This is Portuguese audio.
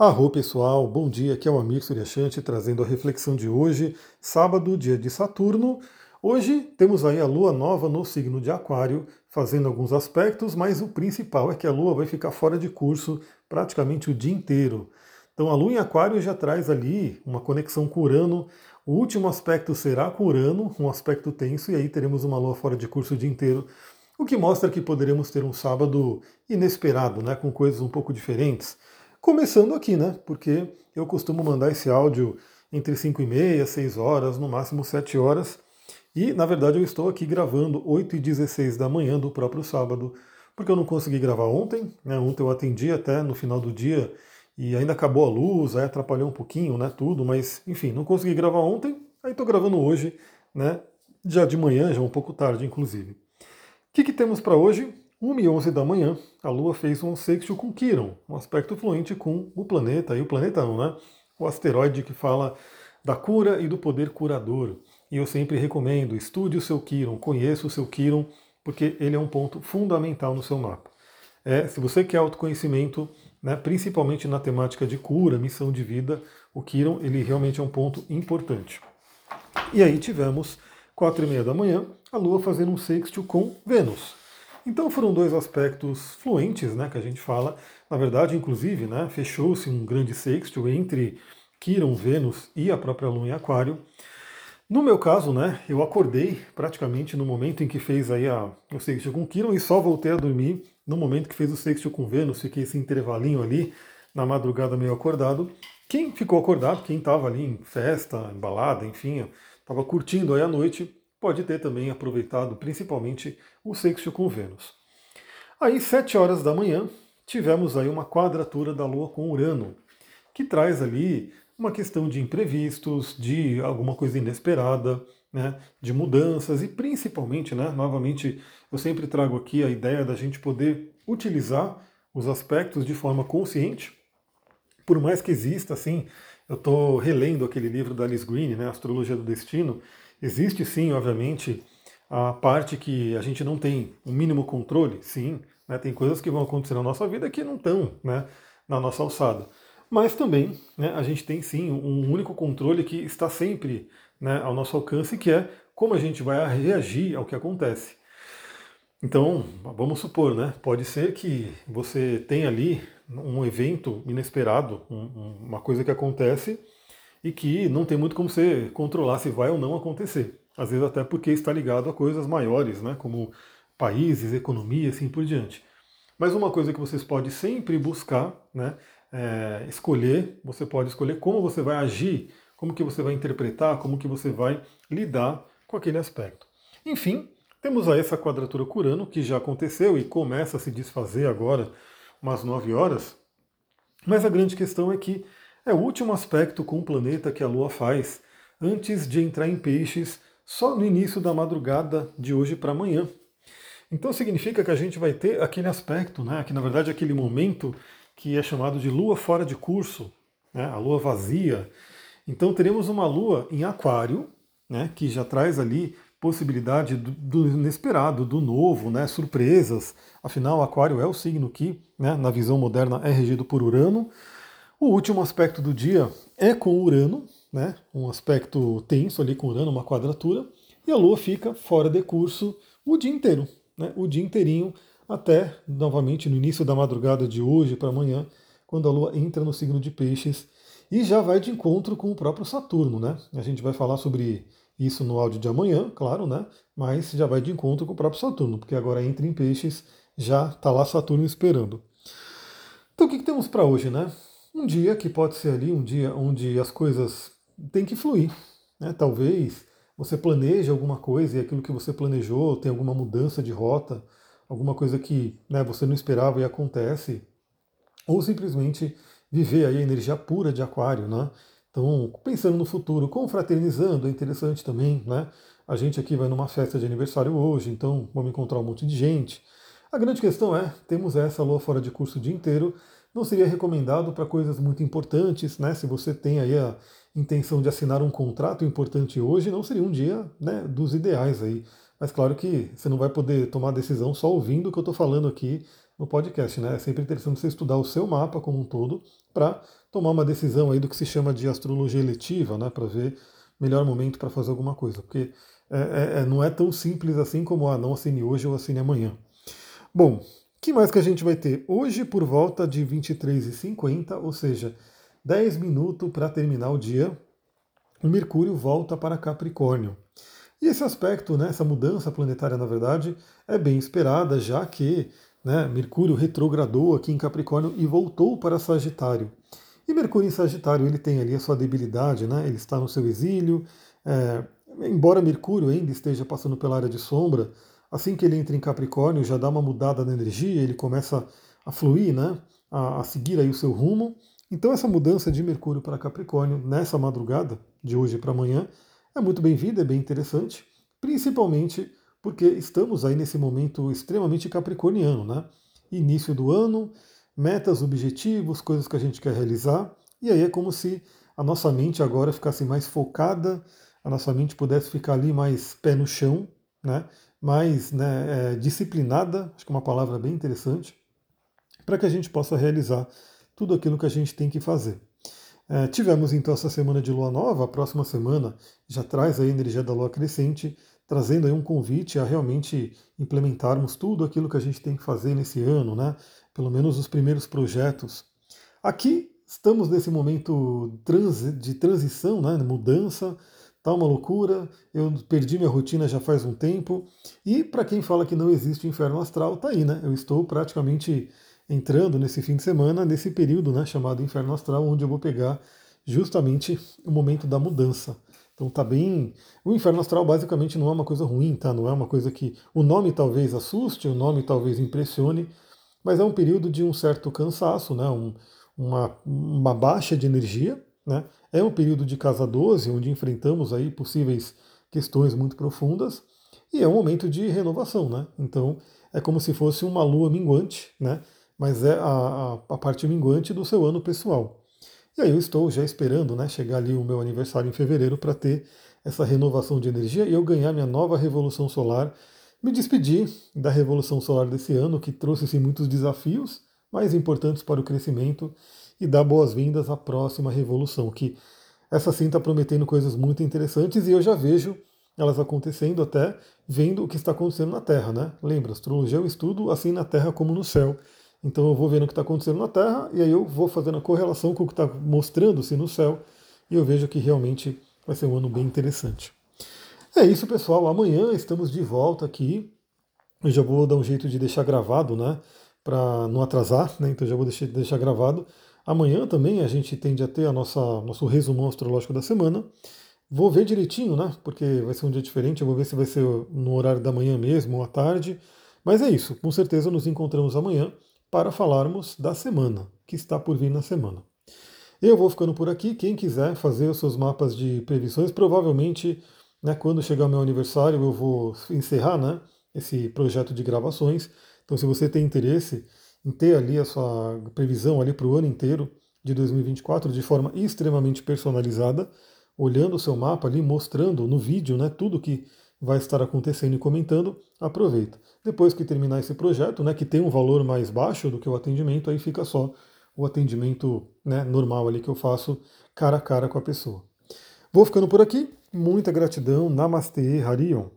Arro pessoal, bom dia, aqui é o Amir Suryashanti trazendo a reflexão de hoje, sábado, dia de Saturno. Hoje temos aí a lua nova no signo de Aquário, fazendo alguns aspectos, mas o principal é que a lua vai ficar fora de curso praticamente o dia inteiro. Então a lua em Aquário já traz ali uma conexão com Urano. O último aspecto será com Urano, um aspecto tenso, e aí teremos uma lua fora de curso o dia inteiro, o que mostra que poderemos ter um sábado inesperado, né, com coisas um pouco diferentes. Começando aqui, né? Porque eu costumo mandar esse áudio entre 5 e meia, 6 horas, no máximo 7 horas. E, na verdade, eu estou aqui gravando 8 e 16 da manhã do próprio sábado, porque eu não consegui gravar ontem. Né? Ontem eu atendi até no final do dia e ainda acabou a luz, aí atrapalhou um pouquinho, né? Tudo, mas enfim, não consegui gravar ontem, aí estou gravando hoje, né? Já de manhã, já um pouco tarde, inclusive. O que, que temos para hoje? 1 e 11 da manhã, a Lua fez um sexto com Quiron, um aspecto fluente com o planeta, e o planeta não, né? O asteroide que fala da cura e do poder curador. E eu sempre recomendo, estude o seu Quiron, conheça o seu Quiron, porque ele é um ponto fundamental no seu mapa. É, se você quer autoconhecimento, né, principalmente na temática de cura, missão de vida, o Quiron ele realmente é um ponto importante. E aí tivemos, quatro e meia da manhã, a Lua fazendo um sexto com Vênus. Então foram dois aspectos fluentes, né, que a gente fala. Na verdade, inclusive, né, fechou-se um grande sexto entre Quiron, Vênus e a própria Lua em Aquário. No meu caso, né, eu acordei praticamente no momento em que fez aí a, o sexto com Quiron e só voltei a dormir no momento que fez o sexto com Vênus. Fiquei esse intervalinho ali na madrugada meio acordado. Quem ficou acordado, quem estava ali em festa, em balada, enfim, estava curtindo aí a noite, pode ter também aproveitado principalmente o sexto com Vênus. Aí, sete horas da manhã, tivemos aí uma quadratura da Lua com Urano, que traz ali uma questão de imprevistos, de alguma coisa inesperada, né, de mudanças e principalmente, né, novamente, eu sempre trago aqui a ideia da gente poder utilizar os aspectos de forma consciente, por mais que exista, assim, eu estou relendo aquele livro da Alice Green, né, Astrologia do Destino, Existe sim, obviamente, a parte que a gente não tem o um mínimo controle, sim. Né, tem coisas que vão acontecer na nossa vida que não estão né, na nossa alçada. Mas também né, a gente tem sim um único controle que está sempre né, ao nosso alcance, que é como a gente vai reagir ao que acontece. Então, vamos supor, né? Pode ser que você tenha ali um evento inesperado, um, uma coisa que acontece e que não tem muito como você controlar se vai ou não acontecer. Às vezes até porque está ligado a coisas maiores, né, como países, economia, assim por diante. Mas uma coisa que vocês podem sempre buscar, né, é escolher, você pode escolher como você vai agir, como que você vai interpretar, como que você vai lidar com aquele aspecto. Enfim, temos aí essa quadratura Curano que já aconteceu e começa a se desfazer agora, umas 9 horas. Mas a grande questão é que é o último aspecto com o planeta que a Lua faz antes de entrar em peixes só no início da madrugada de hoje para amanhã. Então significa que a gente vai ter aquele aspecto, né, que na verdade é aquele momento que é chamado de lua fora de curso, né, a lua vazia. Então teremos uma lua em aquário, né, que já traz ali possibilidade do, do inesperado, do novo, né, surpresas. Afinal, aquário é o signo que, né, na visão moderna, é regido por Urano. O último aspecto do dia é com Urano, né? um aspecto tenso ali com Urano, uma quadratura, e a Lua fica fora de curso o dia inteiro, né? o dia inteirinho, até novamente no início da madrugada de hoje para amanhã, quando a Lua entra no signo de Peixes e já vai de encontro com o próprio Saturno, né? A gente vai falar sobre isso no áudio de amanhã, claro, né? Mas já vai de encontro com o próprio Saturno, porque agora entra em Peixes, já está lá Saturno esperando. Então o que, que temos para hoje, né? Um dia que pode ser ali um dia onde as coisas têm que fluir. Né? Talvez você planeje alguma coisa e aquilo que você planejou tem alguma mudança de rota, alguma coisa que né, você não esperava e acontece, ou simplesmente viver aí a energia pura de aquário, né? Então, pensando no futuro, confraternizando, é interessante também, né? A gente aqui vai numa festa de aniversário hoje, então vamos encontrar um monte de gente. A grande questão é, temos essa lua fora de curso o dia inteiro, não seria recomendado para coisas muito importantes, né? Se você tem aí a intenção de assinar um contrato importante hoje, não seria um dia né, dos ideais aí. Mas claro que você não vai poder tomar decisão só ouvindo o que eu estou falando aqui no podcast, né? É sempre interessante você estudar o seu mapa como um todo para tomar uma decisão aí do que se chama de astrologia eletiva, né, para ver melhor momento para fazer alguma coisa, porque é, é, é, não é tão simples assim como ah, não assine hoje ou assine amanhã. Bom, que mais que a gente vai ter? Hoje, por volta de 23h50, ou seja, 10 minutos para terminar o dia, o Mercúrio volta para Capricórnio. E esse aspecto, né, essa mudança planetária, na verdade, é bem esperada, já que né, Mercúrio retrogradou aqui em Capricórnio e voltou para Sagitário. E Mercúrio em Sagitário ele tem ali a sua debilidade, né? ele está no seu exílio. É, embora Mercúrio ainda esteja passando pela área de sombra, assim que ele entra em Capricórnio já dá uma mudada na energia, ele começa a fluir, né? a, a seguir aí o seu rumo. Então essa mudança de Mercúrio para Capricórnio nessa madrugada, de hoje para amanhã, é muito bem-vinda, é bem interessante, principalmente porque estamos aí nesse momento extremamente capricorniano, né? Início do ano, metas, objetivos, coisas que a gente quer realizar, e aí é como se a nossa mente agora ficasse mais focada, a nossa mente pudesse ficar ali mais pé no chão, né? mais né, é, disciplinada, acho que é uma palavra bem interessante, para que a gente possa realizar tudo aquilo que a gente tem que fazer. É, tivemos então essa semana de lua nova, a próxima semana já traz a energia da lua crescente, trazendo aí um convite a realmente implementarmos tudo aquilo que a gente tem que fazer nesse ano, né? pelo menos os primeiros projetos. Aqui estamos nesse momento de transição, né, mudança, tá uma loucura. Eu perdi minha rotina já faz um tempo. E para quem fala que não existe inferno astral, tá aí, né? Eu estou praticamente entrando nesse fim de semana, nesse período, né, chamado inferno astral, onde eu vou pegar justamente o momento da mudança. Então tá bem. O inferno astral basicamente não é uma coisa ruim, tá? Não é uma coisa que o nome talvez assuste, o nome talvez impressione, mas é um período de um certo cansaço, né? Um, uma, uma baixa de energia. Né? É um período de casa 12, onde enfrentamos aí possíveis questões muito profundas, e é um momento de renovação. Né? Então é como se fosse uma lua minguante, né? mas é a, a, a parte minguante do seu ano pessoal. E aí eu estou já esperando né, chegar ali o meu aniversário em fevereiro para ter essa renovação de energia e eu ganhar minha nova revolução solar me despedir da Revolução Solar desse ano, que trouxe sim, muitos desafios, mais importantes para o crescimento, e dar boas-vindas à próxima revolução, que essa sim está prometendo coisas muito interessantes e eu já vejo elas acontecendo até vendo o que está acontecendo na Terra, né? Lembra, astrologia é um estudo assim na Terra como no céu. Então eu vou vendo o que está acontecendo na Terra e aí eu vou fazendo a correlação com o que está mostrando-se no céu e eu vejo que realmente vai ser um ano bem interessante. É isso, pessoal. Amanhã estamos de volta aqui. Eu já vou dar um jeito de deixar gravado, né? Para não atrasar, né? Então já vou deixar, deixar gravado. Amanhã também a gente tende a ter a nossa nosso resumão astrológico da semana. Vou ver direitinho, né? Porque vai ser um dia diferente. Eu vou ver se vai ser no horário da manhã mesmo ou à tarde. Mas é isso. Com certeza nos encontramos amanhã para falarmos da semana que está por vir na semana. Eu vou ficando por aqui. Quem quiser fazer os seus mapas de previsões, provavelmente né, quando chegar o meu aniversário, eu vou encerrar né, esse projeto de gravações. Então, se você tem interesse em ter ali a sua previsão ali para o ano inteiro de 2024 de forma extremamente personalizada, olhando o seu mapa ali, mostrando no vídeo né, tudo que vai estar acontecendo e comentando, aproveita. Depois que terminar esse projeto, né, que tem um valor mais baixo do que o atendimento, aí fica só o atendimento né, normal ali que eu faço cara a cara com a pessoa. Vou ficando por aqui. Muita gratidão. Namastê, Harion.